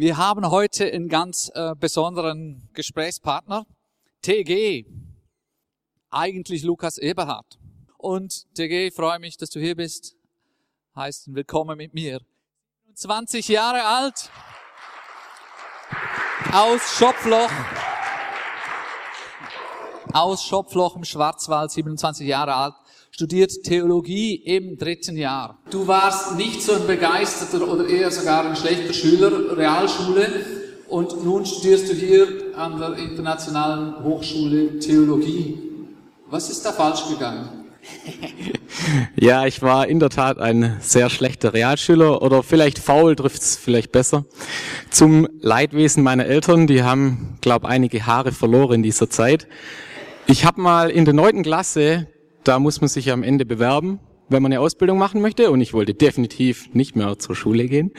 Wir haben heute einen ganz äh, besonderen Gesprächspartner, TG, eigentlich Lukas Eberhard. Und TG, ich freue mich, dass du hier bist. Heißt willkommen mit mir. 20 Jahre alt, aus Schopfloch, aus Schopfloch im Schwarzwald, 27 Jahre alt, studiert Theologie im dritten Jahr. Du warst nicht so ein begeisterter oder eher sogar ein schlechter Schüler, Realschule, und nun studierst du hier an der Internationalen Hochschule Theologie. Was ist da falsch gegangen? Ja, ich war in der Tat ein sehr schlechter Realschüler oder vielleicht faul trifft's vielleicht besser. Zum Leidwesen meiner Eltern, die haben, glaube einige Haare verloren in dieser Zeit. Ich habe mal in der neunten Klasse da muss man sich am Ende bewerben, wenn man eine Ausbildung machen möchte. Und ich wollte definitiv nicht mehr zur Schule gehen.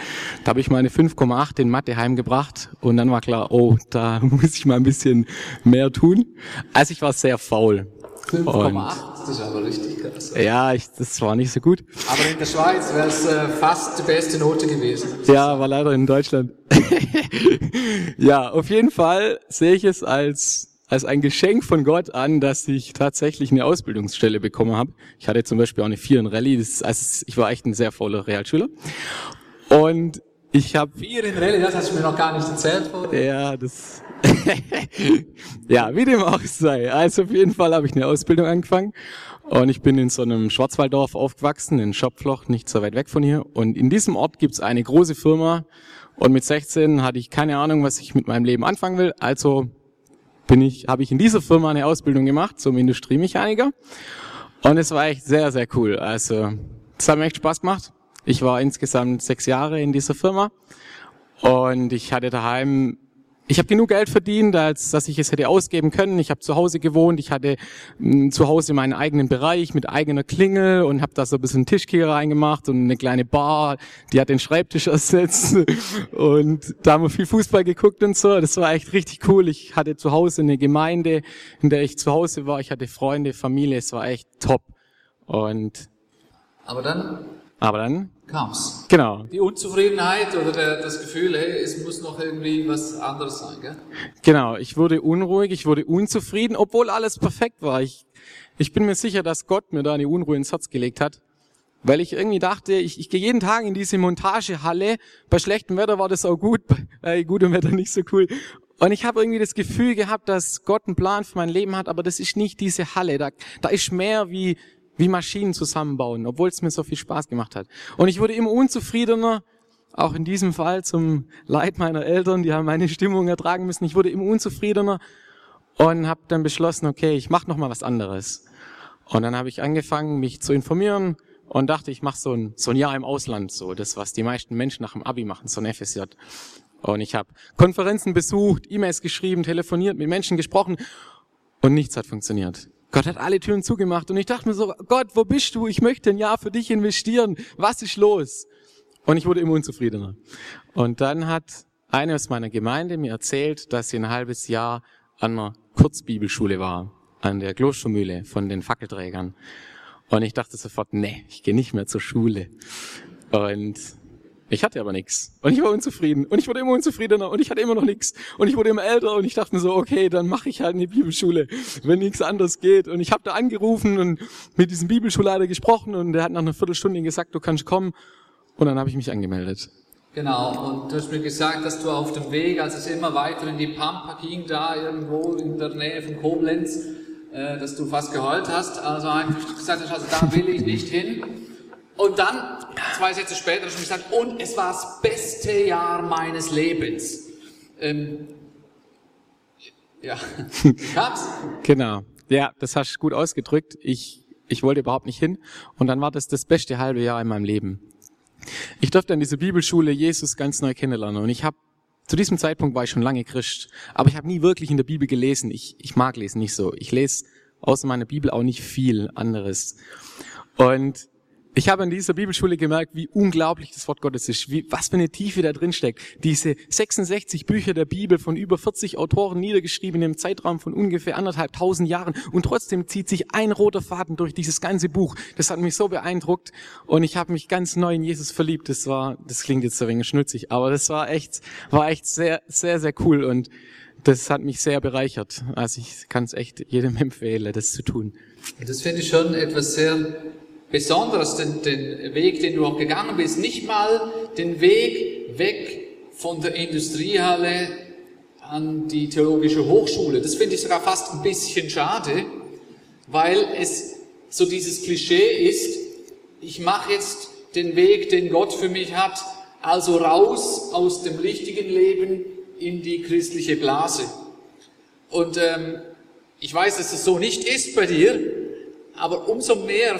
Da habe ich meine 5,8 in Mathe heimgebracht. Und dann war klar, oh, da muss ich mal ein bisschen mehr tun. Also ich war sehr faul. 5,8, das ist aber richtig krass. Ja, ich, das war nicht so gut. Aber in der Schweiz wäre es äh, fast die beste Note gewesen. Ja, war leider in Deutschland. ja, auf jeden Fall sehe ich es als als ein Geschenk von Gott an, dass ich tatsächlich eine Ausbildungsstelle bekommen habe. Ich hatte zum Beispiel auch eine 4 in Rallye. Das ist, also ich war echt ein sehr fauler Realschüler. Und ich habe vier in Rallye, das hast du mir noch gar nicht erzählt vorher. Ja, das ja, wie dem auch sei. Also auf jeden Fall habe ich eine Ausbildung angefangen und ich bin in so einem Schwarzwalddorf aufgewachsen, in Schopfloch, nicht so weit weg von hier. Und in diesem Ort gibt's eine große Firma und mit 16 hatte ich keine Ahnung, was ich mit meinem Leben anfangen will. Also bin ich, habe ich in dieser Firma eine Ausbildung gemacht zum Industriemechaniker. Und es war echt sehr, sehr cool. Also, es hat mir echt Spaß gemacht. Ich war insgesamt sechs Jahre in dieser Firma und ich hatte daheim ich habe genug Geld verdient, als dass ich es hätte ausgeben können. Ich habe zu Hause gewohnt, ich hatte mh, hm, zu Hause meinen eigenen Bereich mit eigener Klingel und habe da so ein bisschen Tischkicker reingemacht und eine kleine Bar, die hat den Schreibtisch ersetzt und da haben wir viel Fußball geguckt und so. Das war echt richtig cool. Ich hatte zu Hause eine Gemeinde, in der ich zu Hause war. Ich hatte Freunde, Familie, es war echt top. Und aber dann aber dann kam's. Genau. Die Unzufriedenheit oder der, das Gefühl, hey, es muss noch irgendwie was anderes sein, gell? Genau, ich wurde unruhig, ich wurde unzufrieden, obwohl alles perfekt war. Ich, ich bin mir sicher, dass Gott mir da eine Unruhe ins Herz gelegt hat. Weil ich irgendwie dachte, ich, ich gehe jeden Tag in diese Montagehalle. Bei schlechtem Wetter war das auch gut, bei gutem Wetter nicht so cool. Und ich habe irgendwie das Gefühl gehabt, dass Gott einen Plan für mein Leben hat, aber das ist nicht diese Halle. Da, da ist mehr wie, wie Maschinen zusammenbauen, obwohl es mir so viel Spaß gemacht hat. Und ich wurde immer unzufriedener, auch in diesem Fall zum Leid meiner Eltern, die haben meine Stimmung ertragen müssen. Ich wurde immer unzufriedener und habe dann beschlossen, okay, ich mache noch mal was anderes. Und dann habe ich angefangen, mich zu informieren und dachte, ich mache so ein, so ein Jahr im Ausland, so das, was die meisten Menschen nach dem Abi machen, so ein FSJ. Und ich habe Konferenzen besucht, E-Mails geschrieben, telefoniert, mit Menschen gesprochen und nichts hat funktioniert. Gott hat alle Türen zugemacht und ich dachte mir so, Gott, wo bist du? Ich möchte ein Jahr für dich investieren. Was ist los? Und ich wurde immer unzufriedener. Und dann hat eine aus meiner Gemeinde mir erzählt, dass sie ein halbes Jahr an einer Kurzbibelschule war, an der Klostermühle von den Fackelträgern. Und ich dachte sofort, nee, ich gehe nicht mehr zur Schule. Und ich hatte aber nichts. Und ich war unzufrieden. Und ich wurde immer unzufriedener. Und ich hatte immer noch nichts. Und ich wurde immer älter. Und ich dachte mir so, okay, dann mache ich halt eine Bibelschule, wenn nichts anderes geht. Und ich habe da angerufen und mit diesem Bibelschulleiter gesprochen. Und der hat nach einer Viertelstunde gesagt, du kannst kommen. Und dann habe ich mich angemeldet. Genau, und du hast mir gesagt, dass du auf dem Weg, als es immer weiter in die Pampa ging, da irgendwo in der Nähe von Koblenz, äh, dass du fast geheult hast. Also einfach gesagt hast, also da will ich nicht hin. Und dann, zwei Sätze später, hast du gesagt, und es war das beste Jahr meines Lebens. Ähm, ja, kam's? Genau. Ja, das hast du gut ausgedrückt. Ich, ich wollte überhaupt nicht hin. Und dann war das das beste halbe Jahr in meinem Leben. Ich durfte an dieser Bibelschule Jesus ganz neu kennenlernen und ich habe zu diesem Zeitpunkt war ich schon lange Christ, aber ich habe nie wirklich in der Bibel gelesen. Ich, ich mag lesen nicht so. Ich lese außer meiner Bibel auch nicht viel anderes. Und ich habe an dieser Bibelschule gemerkt, wie unglaublich das Wort Gottes ist, wie, was für eine Tiefe da drin steckt. Diese 66 Bücher der Bibel von über 40 Autoren niedergeschrieben im Zeitraum von ungefähr anderthalb tausend Jahren und trotzdem zieht sich ein roter Faden durch dieses ganze Buch. Das hat mich so beeindruckt und ich habe mich ganz neu in Jesus verliebt. Das war, das klingt jetzt ein wenig schnützig, aber das war echt, war echt sehr, sehr, sehr cool und das hat mich sehr bereichert. Also ich kann es echt jedem empfehlen, das zu tun. Das finde ich schon etwas sehr Besonderes, den, den Weg, den du auch gegangen bist. Nicht mal den Weg weg von der Industriehalle an die theologische Hochschule. Das finde ich sogar fast ein bisschen schade, weil es so dieses Klischee ist, ich mache jetzt den Weg, den Gott für mich hat, also raus aus dem richtigen Leben in die christliche Blase. Und ähm, ich weiß, dass es so nicht ist bei dir, aber umso mehr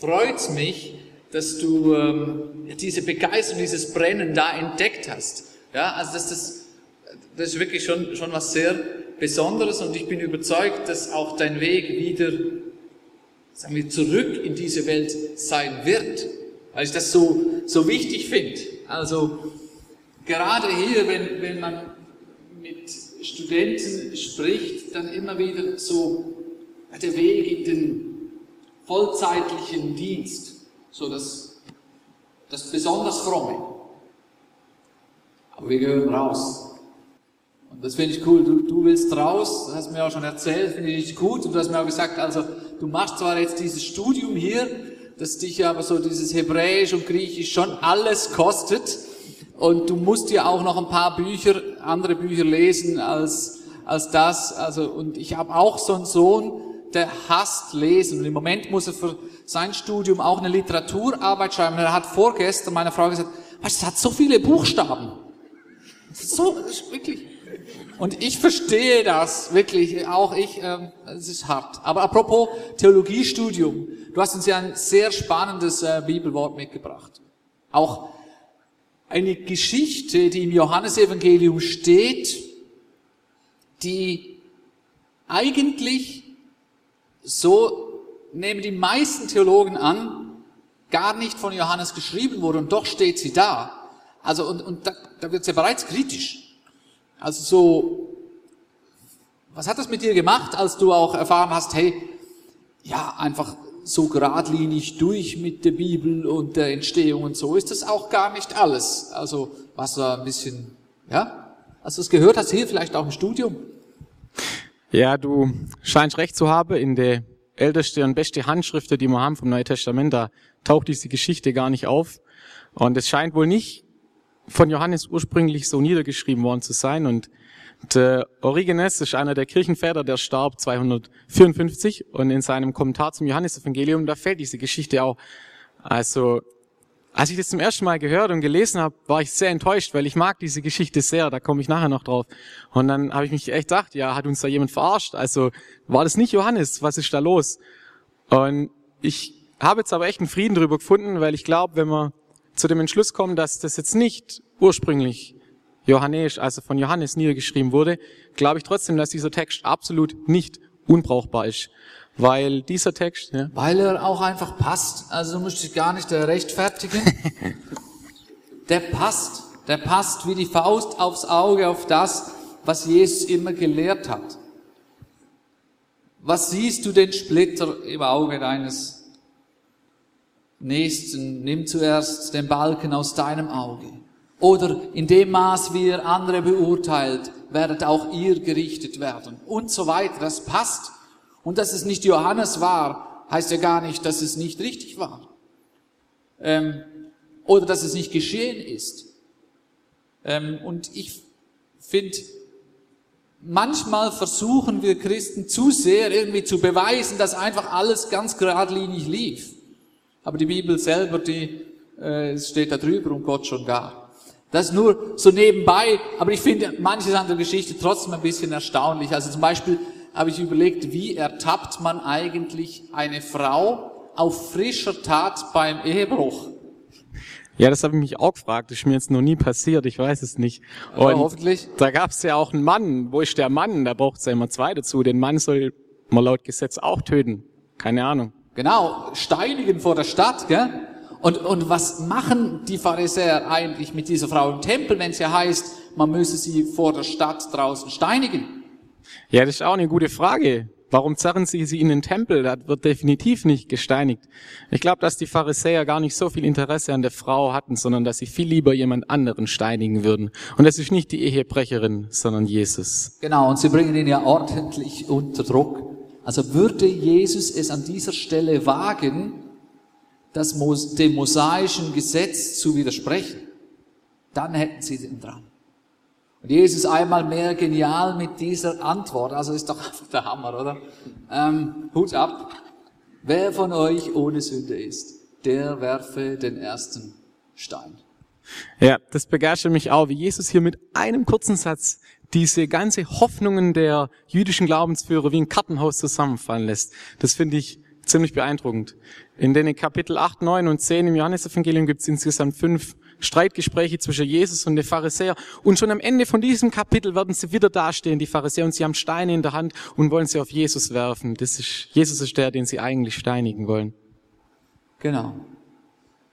freut's mich, dass du ähm, diese Begeisterung, dieses Brennen da entdeckt hast. Ja, also das, das, das ist wirklich schon, schon was sehr Besonderes und ich bin überzeugt, dass auch dein Weg wieder, sagen wir, zurück in diese Welt sein wird, weil ich das so, so wichtig finde. Also gerade hier, wenn, wenn man mit Studenten spricht, dann immer wieder so der Weg in den vollzeitlichen Dienst, so das, das besonders fromme. Aber wir gehören raus. Und das finde ich cool. Du, du willst raus, das hast du mir auch schon erzählt, finde ich gut. Und du hast mir auch gesagt, also du machst zwar jetzt dieses Studium hier, das dich aber so dieses Hebräisch und Griechisch schon alles kostet. Und du musst ja auch noch ein paar Bücher, andere Bücher lesen als, als das. Also, und ich habe auch so einen Sohn, hasst Lesen. Und im Moment muss er für sein Studium auch eine Literaturarbeit schreiben. Er hat vorgestern meiner Frau gesagt, weißt, es hat so viele Buchstaben. So, wirklich. Und ich verstehe das wirklich, auch ich, ähm, es ist hart. Aber apropos Theologiestudium, du hast uns ja ein sehr spannendes äh, Bibelwort mitgebracht. Auch eine Geschichte, die im Johannesevangelium steht, die eigentlich so nehmen die meisten Theologen an, gar nicht von Johannes geschrieben wurde und doch steht sie da. Also und, und da, da wird es ja bereits kritisch. Also so, was hat das mit dir gemacht, als du auch erfahren hast, hey, ja, einfach so geradlinig durch mit der Bibel und der Entstehung und so ist das auch gar nicht alles. Also was da ein bisschen, ja, als du es gehört hast, hier vielleicht auch im Studium. Ja, du scheinst recht zu haben. In der älteste und beste Handschrift, die wir haben vom Neuen Testament, da taucht diese Geschichte gar nicht auf. Und es scheint wohl nicht von Johannes ursprünglich so niedergeschrieben worden zu sein. Und der Origenes ist einer der Kirchenväter, der starb 254. Und in seinem Kommentar zum Johannesevangelium, da fällt diese Geschichte auch. Also als ich das zum ersten Mal gehört und gelesen habe, war ich sehr enttäuscht, weil ich mag diese Geschichte sehr, da komme ich nachher noch drauf. Und dann habe ich mich echt gedacht, ja, hat uns da jemand verarscht? Also war das nicht Johannes? Was ist da los? Und ich habe jetzt aber echt einen Frieden darüber gefunden, weil ich glaube, wenn wir zu dem Entschluss kommen, dass das jetzt nicht ursprünglich Johannes, also von Johannes niedergeschrieben wurde, glaube ich trotzdem, dass dieser Text absolut nicht unbrauchbar ist. Weil dieser Text, ja. Weil er auch einfach passt. Also du musst dich gar nicht rechtfertigen. der passt. Der passt wie die Faust aufs Auge auf das, was Jesus immer gelehrt hat. Was siehst du den Splitter im Auge deines Nächsten? Nimm zuerst den Balken aus deinem Auge. Oder in dem Maß, wie ihr andere beurteilt, werdet auch ihr gerichtet werden. Und so weiter. Das passt. Und dass es nicht Johannes war, heißt ja gar nicht, dass es nicht richtig war. Ähm, oder dass es nicht geschehen ist. Ähm, und ich finde, manchmal versuchen wir Christen zu sehr irgendwie zu beweisen, dass einfach alles ganz geradlinig lief. Aber die Bibel selber, die äh, steht da drüber und Gott schon gar. Das nur so nebenbei, aber ich finde manches an der Geschichte trotzdem ein bisschen erstaunlich. Also zum Beispiel habe ich überlegt, wie ertappt man eigentlich eine Frau auf frischer Tat beim Ehebruch? Ja, das habe ich mich auch gefragt. Das ist mir jetzt noch nie passiert. Ich weiß es nicht. Und hoffentlich. Da gab es ja auch einen Mann. Wo ist der Mann? Da braucht es ja immer zwei dazu. Den Mann soll man laut Gesetz auch töten. Keine Ahnung. Genau, steinigen vor der Stadt, gell? Und, und was machen die Pharisäer eigentlich mit dieser Frau im Tempel, wenn es ja heißt, man müsse sie vor der Stadt draußen steinigen? Ja, das ist auch eine gute Frage. Warum zerren sie sie in den Tempel? Das wird definitiv nicht gesteinigt. Ich glaube, dass die Pharisäer gar nicht so viel Interesse an der Frau hatten, sondern dass sie viel lieber jemand anderen steinigen würden. Und das ist nicht die Ehebrecherin, sondern Jesus. Genau, und sie bringen ihn ja ordentlich unter Druck. Also würde Jesus es an dieser Stelle wagen, das dem mosaischen Gesetz zu widersprechen, dann hätten sie den dran. Und Jesus einmal mehr genial mit dieser Antwort. Also ist doch einfach der Hammer, oder? Ähm, Hut ab. Wer von euch ohne Sünde ist, der werfe den ersten Stein. Ja, das begeistert mich auch, wie Jesus hier mit einem kurzen Satz diese ganze Hoffnungen der jüdischen Glaubensführer wie ein Kartenhaus zusammenfallen lässt. Das finde ich ziemlich beeindruckend. In den Kapitel 8, 9 und 10 im Johannesevangelium gibt es insgesamt fünf Streitgespräche zwischen Jesus und den Pharisäer. Und schon am Ende von diesem Kapitel werden sie wieder dastehen, die Pharisäer, und sie haben Steine in der Hand und wollen sie auf Jesus werfen. Das ist, Jesus ist der, den sie eigentlich steinigen wollen. Genau.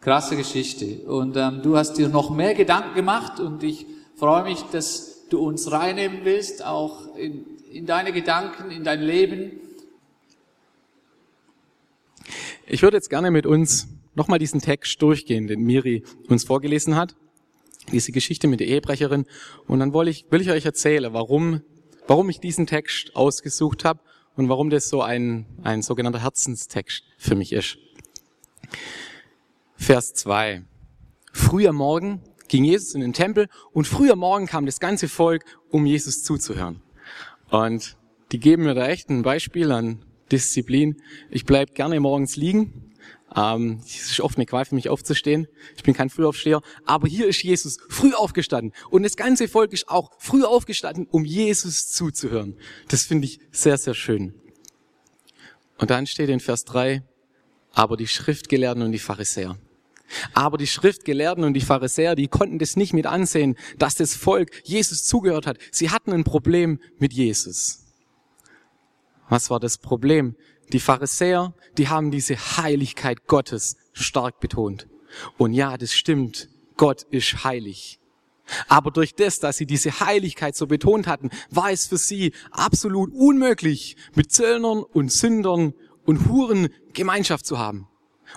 Krasse Geschichte. Und ähm, du hast dir noch mehr Gedanken gemacht und ich freue mich, dass du uns reinnehmen willst, auch in, in deine Gedanken, in dein Leben. Ich würde jetzt gerne mit uns nochmal diesen Text durchgehen, den Miri uns vorgelesen hat. Diese Geschichte mit der Ehebrecherin. Und dann will ich, will ich euch erzählen, warum, warum ich diesen Text ausgesucht habe und warum das so ein, ein sogenannter Herzenstext für mich ist. Vers 2. Früher Morgen ging Jesus in den Tempel und früher Morgen kam das ganze Volk, um Jesus zuzuhören. Und die geben mir da echt ein Beispiel an Disziplin. Ich bleib gerne morgens liegen ähm, es ist oft eine Qual für mich aufzustehen. Ich bin kein Frühaufsteher. Aber hier ist Jesus früh aufgestanden. Und das ganze Volk ist auch früh aufgestanden, um Jesus zuzuhören. Das finde ich sehr, sehr schön. Und dann steht in Vers 3, aber die Schriftgelehrten und die Pharisäer. Aber die Schriftgelehrten und die Pharisäer, die konnten das nicht mit ansehen, dass das Volk Jesus zugehört hat. Sie hatten ein Problem mit Jesus. Was war das Problem? Die Pharisäer, die haben diese Heiligkeit Gottes stark betont. Und ja, das stimmt. Gott ist heilig. Aber durch das, dass sie diese Heiligkeit so betont hatten, war es für sie absolut unmöglich, mit Zöllnern und Sündern und Huren Gemeinschaft zu haben.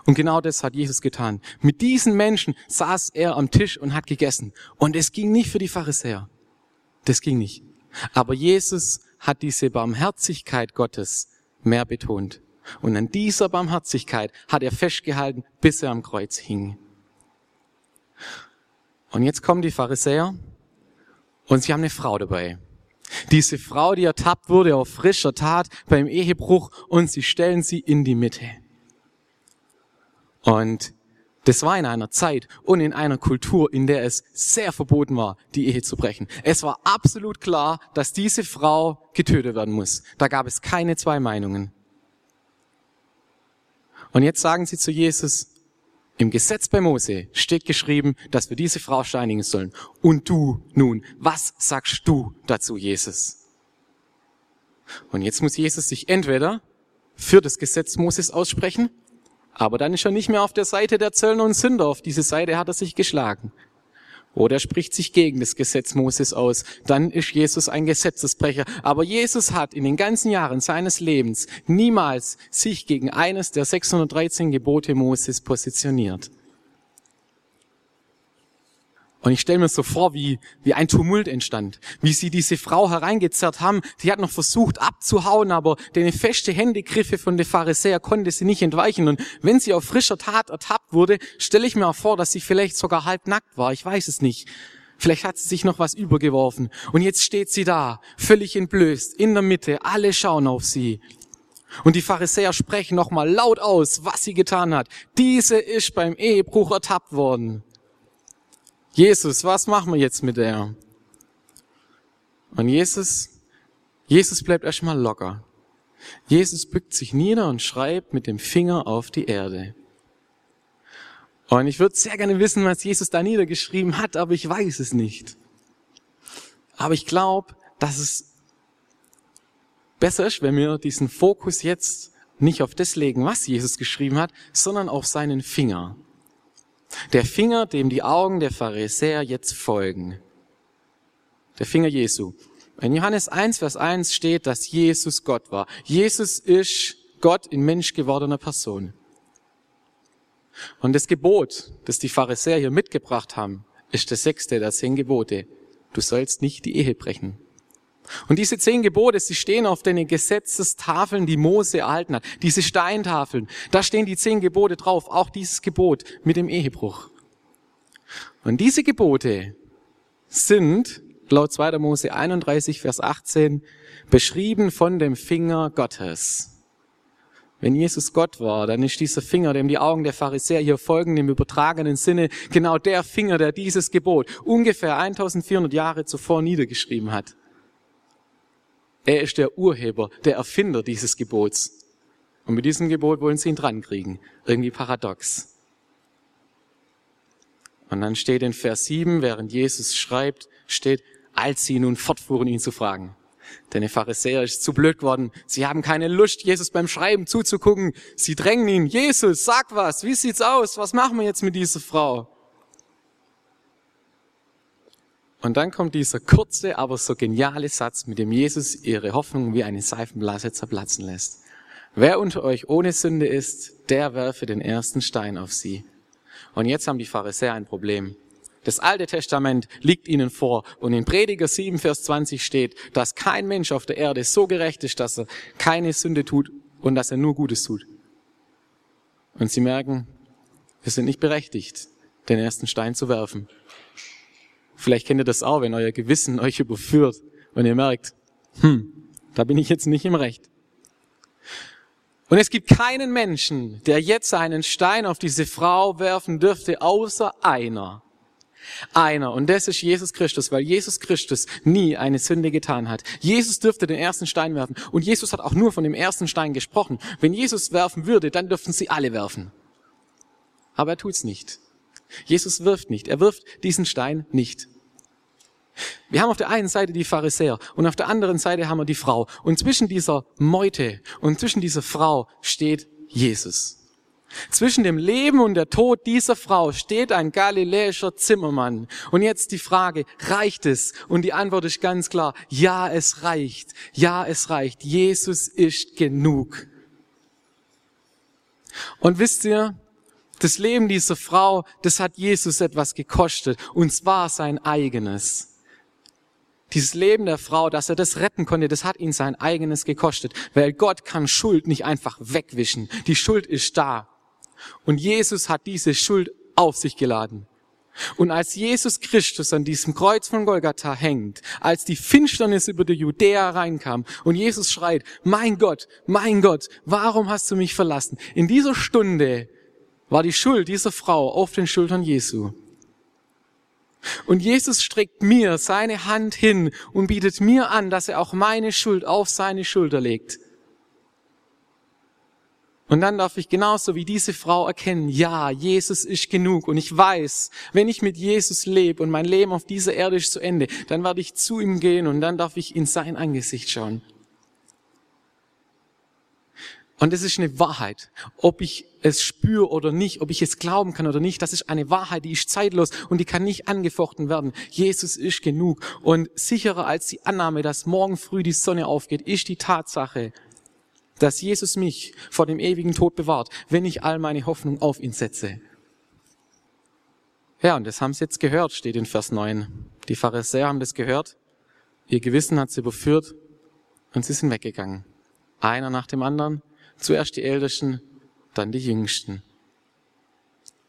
Und genau das hat Jesus getan. Mit diesen Menschen saß er am Tisch und hat gegessen. Und es ging nicht für die Pharisäer. Das ging nicht. Aber Jesus hat diese Barmherzigkeit Gottes mehr betont. Und an dieser Barmherzigkeit hat er festgehalten, bis er am Kreuz hing. Und jetzt kommen die Pharisäer und sie haben eine Frau dabei. Diese Frau, die ertappt wurde auf frischer Tat beim Ehebruch und sie stellen sie in die Mitte. Und das war in einer Zeit und in einer Kultur, in der es sehr verboten war, die Ehe zu brechen. Es war absolut klar, dass diese Frau getötet werden muss. Da gab es keine zwei Meinungen. Und jetzt sagen sie zu Jesus, im Gesetz bei Mose steht geschrieben, dass wir diese Frau steinigen sollen. Und du nun, was sagst du dazu, Jesus? Und jetzt muss Jesus sich entweder für das Gesetz Moses aussprechen aber dann ist er nicht mehr auf der Seite der Zöllner und Sünder. Auf diese Seite hat er sich geschlagen. Oder er spricht sich gegen das Gesetz Moses aus. Dann ist Jesus ein Gesetzesbrecher. Aber Jesus hat in den ganzen Jahren seines Lebens niemals sich gegen eines der 613 Gebote Moses positioniert. Und ich stelle mir so vor, wie, wie ein Tumult entstand, wie sie diese Frau hereingezerrt haben. Die hat noch versucht abzuhauen, aber den feste Händegriffe von den Pharisäer konnte sie nicht entweichen. Und wenn sie auf frischer Tat ertappt wurde, stelle ich mir auch vor, dass sie vielleicht sogar halb nackt war. Ich weiß es nicht. Vielleicht hat sie sich noch was übergeworfen. Und jetzt steht sie da, völlig entblößt, in der Mitte. Alle schauen auf sie. Und die Pharisäer sprechen nochmal laut aus, was sie getan hat. Diese ist beim Ehebruch ertappt worden. Jesus, was machen wir jetzt mit der? Und Jesus, Jesus bleibt erstmal locker. Jesus bückt sich nieder und schreibt mit dem Finger auf die Erde. Und ich würde sehr gerne wissen, was Jesus da niedergeschrieben hat, aber ich weiß es nicht. Aber ich glaube, dass es besser ist, wenn wir diesen Fokus jetzt nicht auf das legen, was Jesus geschrieben hat, sondern auf seinen Finger. Der Finger, dem die Augen der Pharisäer jetzt folgen. Der Finger Jesu. In Johannes 1, Vers 1 steht, dass Jesus Gott war. Jesus ist Gott in Mensch gewordener Person. Und das Gebot, das die Pharisäer hier mitgebracht haben, ist das sechste der zehn Gebote. Du sollst nicht die Ehe brechen. Und diese zehn Gebote, sie stehen auf den Gesetzestafeln, die Mose erhalten hat. Diese Steintafeln, da stehen die zehn Gebote drauf, auch dieses Gebot mit dem Ehebruch. Und diese Gebote sind laut 2. Mose 31, Vers 18 beschrieben von dem Finger Gottes. Wenn Jesus Gott war, dann ist dieser Finger, dem die Augen der Pharisäer hier folgen, im übertragenen Sinne, genau der Finger, der dieses Gebot ungefähr 1400 Jahre zuvor niedergeschrieben hat. Er ist der Urheber, der Erfinder dieses Gebots. Und mit diesem Gebot wollen sie ihn drankriegen. Irgendwie paradox. Und dann steht in Vers 7, während Jesus schreibt, steht, als sie nun fortfuhren, ihn zu fragen. Denn der Pharisäer ist zu blöd geworden. Sie haben keine Lust, Jesus beim Schreiben zuzugucken. Sie drängen ihn. Jesus, sag was. Wie sieht's aus? Was machen wir jetzt mit dieser Frau? Und dann kommt dieser kurze, aber so geniale Satz, mit dem Jesus ihre Hoffnung wie eine Seifenblase zerplatzen lässt. Wer unter euch ohne Sünde ist, der werfe den ersten Stein auf sie. Und jetzt haben die Pharisäer ein Problem. Das Alte Testament liegt ihnen vor und in Prediger 7, Vers 20 steht, dass kein Mensch auf der Erde so gerecht ist, dass er keine Sünde tut und dass er nur Gutes tut. Und sie merken, wir sind nicht berechtigt, den ersten Stein zu werfen. Vielleicht kennt ihr das auch, wenn euer Gewissen euch überführt und ihr merkt, hm, da bin ich jetzt nicht im Recht. Und es gibt keinen Menschen, der jetzt einen Stein auf diese Frau werfen dürfte, außer einer. Einer. Und das ist Jesus Christus, weil Jesus Christus nie eine Sünde getan hat. Jesus dürfte den ersten Stein werfen. Und Jesus hat auch nur von dem ersten Stein gesprochen. Wenn Jesus werfen würde, dann dürften sie alle werfen. Aber er tut's nicht. Jesus wirft nicht. Er wirft diesen Stein nicht. Wir haben auf der einen Seite die Pharisäer und auf der anderen Seite haben wir die Frau. Und zwischen dieser Meute und zwischen dieser Frau steht Jesus. Zwischen dem Leben und der Tod dieser Frau steht ein galiläischer Zimmermann. Und jetzt die Frage, reicht es? Und die Antwort ist ganz klar, ja, es reicht. Ja, es reicht. Jesus ist genug. Und wisst ihr, das Leben dieser Frau, das hat Jesus etwas gekostet, und zwar sein eigenes. Dieses Leben der Frau, dass er das retten konnte, das hat ihn sein eigenes gekostet, weil Gott kann Schuld nicht einfach wegwischen. Die Schuld ist da. Und Jesus hat diese Schuld auf sich geladen. Und als Jesus Christus an diesem Kreuz von Golgatha hängt, als die Finsternis über die Judäa reinkam und Jesus schreit, mein Gott, mein Gott, warum hast du mich verlassen? In dieser Stunde war die Schuld dieser Frau auf den Schultern Jesu. Und Jesus streckt mir seine Hand hin und bietet mir an, dass er auch meine Schuld auf seine Schulter legt. Und dann darf ich genauso wie diese Frau erkennen, ja, Jesus ist genug. Und ich weiß, wenn ich mit Jesus lebe und mein Leben auf dieser Erde ist zu Ende, dann werde ich zu ihm gehen und dann darf ich in sein Angesicht schauen. Und es ist eine Wahrheit. Ob ich es spüre oder nicht, ob ich es glauben kann oder nicht, das ist eine Wahrheit, die ist zeitlos und die kann nicht angefochten werden. Jesus ist genug. Und sicherer als die Annahme, dass morgen früh die Sonne aufgeht, ist die Tatsache, dass Jesus mich vor dem ewigen Tod bewahrt, wenn ich all meine Hoffnung auf ihn setze. Ja, und das haben sie jetzt gehört, steht in Vers 9. Die Pharisäer haben das gehört, ihr Gewissen hat sie überführt und sie sind weggegangen. Einer nach dem anderen Zuerst die Ältesten, dann die Jüngsten.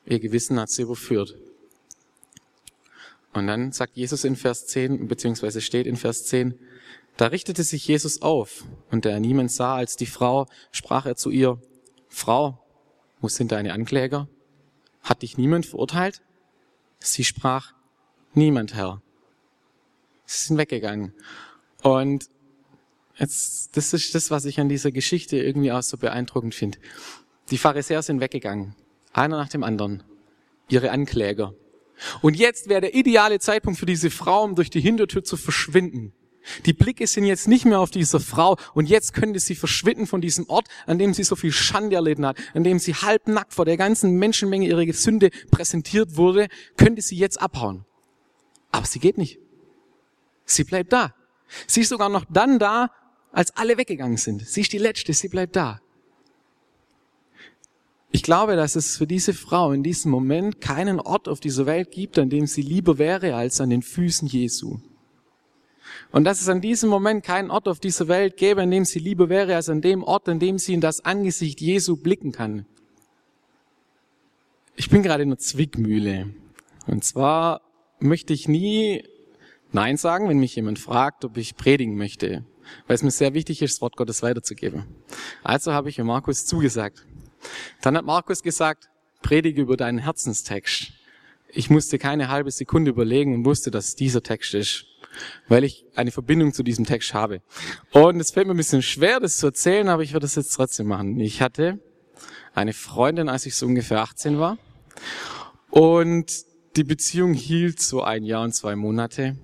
Ihr Gewissen hat sie überführt. Und dann sagt Jesus in Vers 10, beziehungsweise steht in Vers 10, da richtete sich Jesus auf, und da er niemand sah als die Frau, sprach er zu ihr, Frau, wo sind deine Ankläger? Hat dich niemand verurteilt? Sie sprach, niemand, Herr. Sie sind weggegangen. Und Jetzt, das ist das, was ich an dieser Geschichte irgendwie auch so beeindruckend finde. Die Pharisäer sind weggegangen, einer nach dem anderen. ihre Ankläger. Und jetzt wäre der ideale Zeitpunkt für diese Frau, um durch die Hintertür zu verschwinden. Die Blicke sind jetzt nicht mehr auf dieser Frau und jetzt könnte sie verschwinden von diesem Ort, an dem sie so viel Schande erlitten hat, an dem sie halbnackt vor der ganzen Menschenmenge ihre Sünde präsentiert wurde, könnte sie jetzt abhauen. Aber sie geht nicht. Sie bleibt da. Sie ist sogar noch dann da, als alle weggegangen sind. Sie ist die Letzte, sie bleibt da. Ich glaube, dass es für diese Frau in diesem Moment keinen Ort auf dieser Welt gibt, an dem sie lieber wäre als an den Füßen Jesu. Und dass es an diesem Moment keinen Ort auf dieser Welt gäbe, an dem sie lieber wäre als an dem Ort, an dem sie in das Angesicht Jesu blicken kann. Ich bin gerade in einer Zwickmühle. Und zwar möchte ich nie Nein sagen, wenn mich jemand fragt, ob ich predigen möchte, weil es mir sehr wichtig ist, das Wort Gottes weiterzugeben. Also habe ich Markus zugesagt. Dann hat Markus gesagt, predige über deinen Herzenstext. Ich musste keine halbe Sekunde überlegen und wusste, dass es dieser Text ist, weil ich eine Verbindung zu diesem Text habe. Und es fällt mir ein bisschen schwer, das zu erzählen, aber ich werde das jetzt trotzdem machen. Ich hatte eine Freundin, als ich so ungefähr 18 war. Und die Beziehung hielt so ein Jahr und zwei Monate.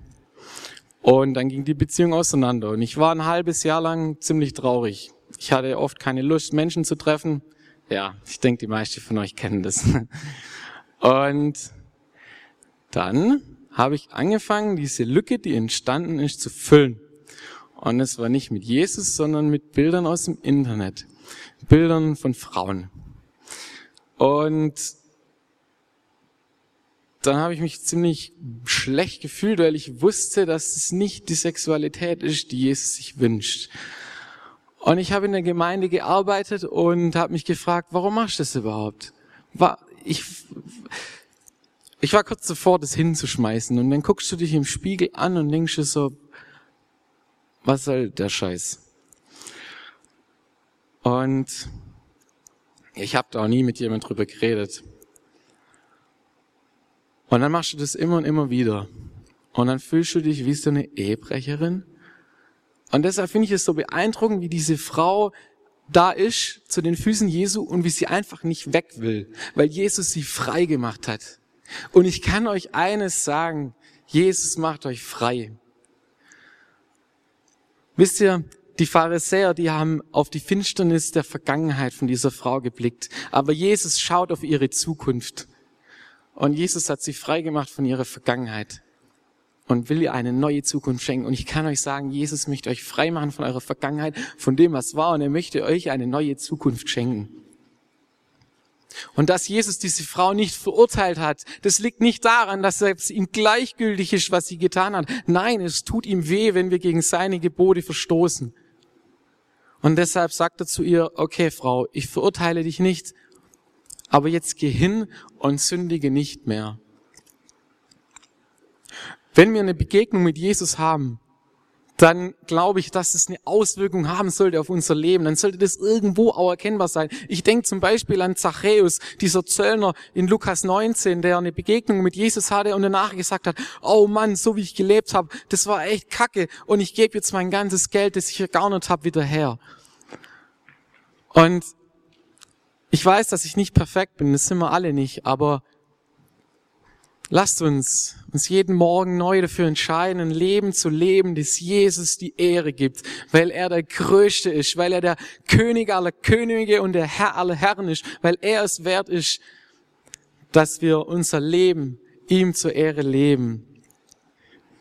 Und dann ging die Beziehung auseinander. Und ich war ein halbes Jahr lang ziemlich traurig. Ich hatte oft keine Lust, Menschen zu treffen. Ja, ich denke, die meisten von euch kennen das. Und dann habe ich angefangen, diese Lücke, die entstanden ist, zu füllen. Und es war nicht mit Jesus, sondern mit Bildern aus dem Internet. Bildern von Frauen. Und dann habe ich mich ziemlich schlecht gefühlt, weil ich wusste, dass es nicht die Sexualität ist, die Jesus sich wünscht. Und ich habe in der Gemeinde gearbeitet und habe mich gefragt, warum machst du das überhaupt? War, ich, ich war kurz davor, das hinzuschmeißen. Und dann guckst du dich im Spiegel an und denkst dir so, was soll der Scheiß? Und ich habe da auch nie mit jemand drüber geredet. Und dann machst du das immer und immer wieder. Und dann fühlst du dich wie so eine Ehebrecherin und deshalb finde ich es so beeindruckend, wie diese Frau da ist zu den Füßen Jesu und wie sie einfach nicht weg will, weil Jesus sie frei gemacht hat. Und ich kann euch eines sagen, Jesus macht euch frei. Wisst ihr, die Pharisäer, die haben auf die Finsternis der Vergangenheit von dieser Frau geblickt, aber Jesus schaut auf ihre Zukunft. Und Jesus hat sie frei gemacht von ihrer Vergangenheit und will ihr eine neue Zukunft schenken. Und ich kann euch sagen, Jesus möchte euch frei machen von eurer Vergangenheit, von dem, was war, und er möchte euch eine neue Zukunft schenken. Und dass Jesus diese Frau nicht verurteilt hat, das liegt nicht daran, dass es ihm gleichgültig ist, was sie getan hat. Nein, es tut ihm weh, wenn wir gegen seine Gebote verstoßen. Und deshalb sagt er zu ihr, okay, Frau, ich verurteile dich nicht, aber jetzt geh hin und sündige nicht mehr. Wenn wir eine Begegnung mit Jesus haben, dann glaube ich, dass es eine Auswirkung haben sollte auf unser Leben. Dann sollte das irgendwo auch erkennbar sein. Ich denke zum Beispiel an Zachäus, dieser Zöllner in Lukas 19, der eine Begegnung mit Jesus hatte und danach gesagt hat, oh Mann, so wie ich gelebt habe, das war echt kacke und ich gebe jetzt mein ganzes Geld, das ich ergaunert habe, wieder her. Und ich weiß, dass ich nicht perfekt bin, das sind wir alle nicht, aber Lasst uns uns jeden Morgen neu dafür entscheiden, ein Leben zu leben, das Jesus die Ehre gibt, weil er der Größte ist, weil er der König aller Könige und der Herr aller Herren ist, weil er es wert ist, dass wir unser Leben ihm zur Ehre leben.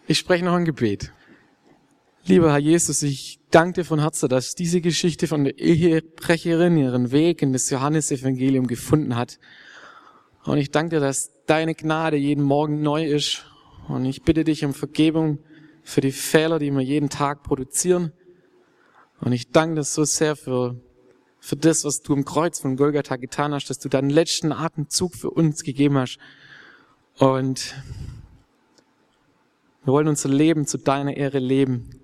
Ich spreche noch ein Gebet. Lieber Herr Jesus, ich danke dir von Herzen, dass diese Geschichte von der Ehebrecherin ihren Weg in das Johannesevangelium gefunden hat. Und ich danke dir, dass deine Gnade jeden Morgen neu ist. Und ich bitte dich um Vergebung für die Fehler, die wir jeden Tag produzieren. Und ich danke dir so sehr für, für das, was du im Kreuz von Golgatha getan hast, dass du deinen letzten Atemzug für uns gegeben hast. Und wir wollen unser Leben zu deiner Ehre leben.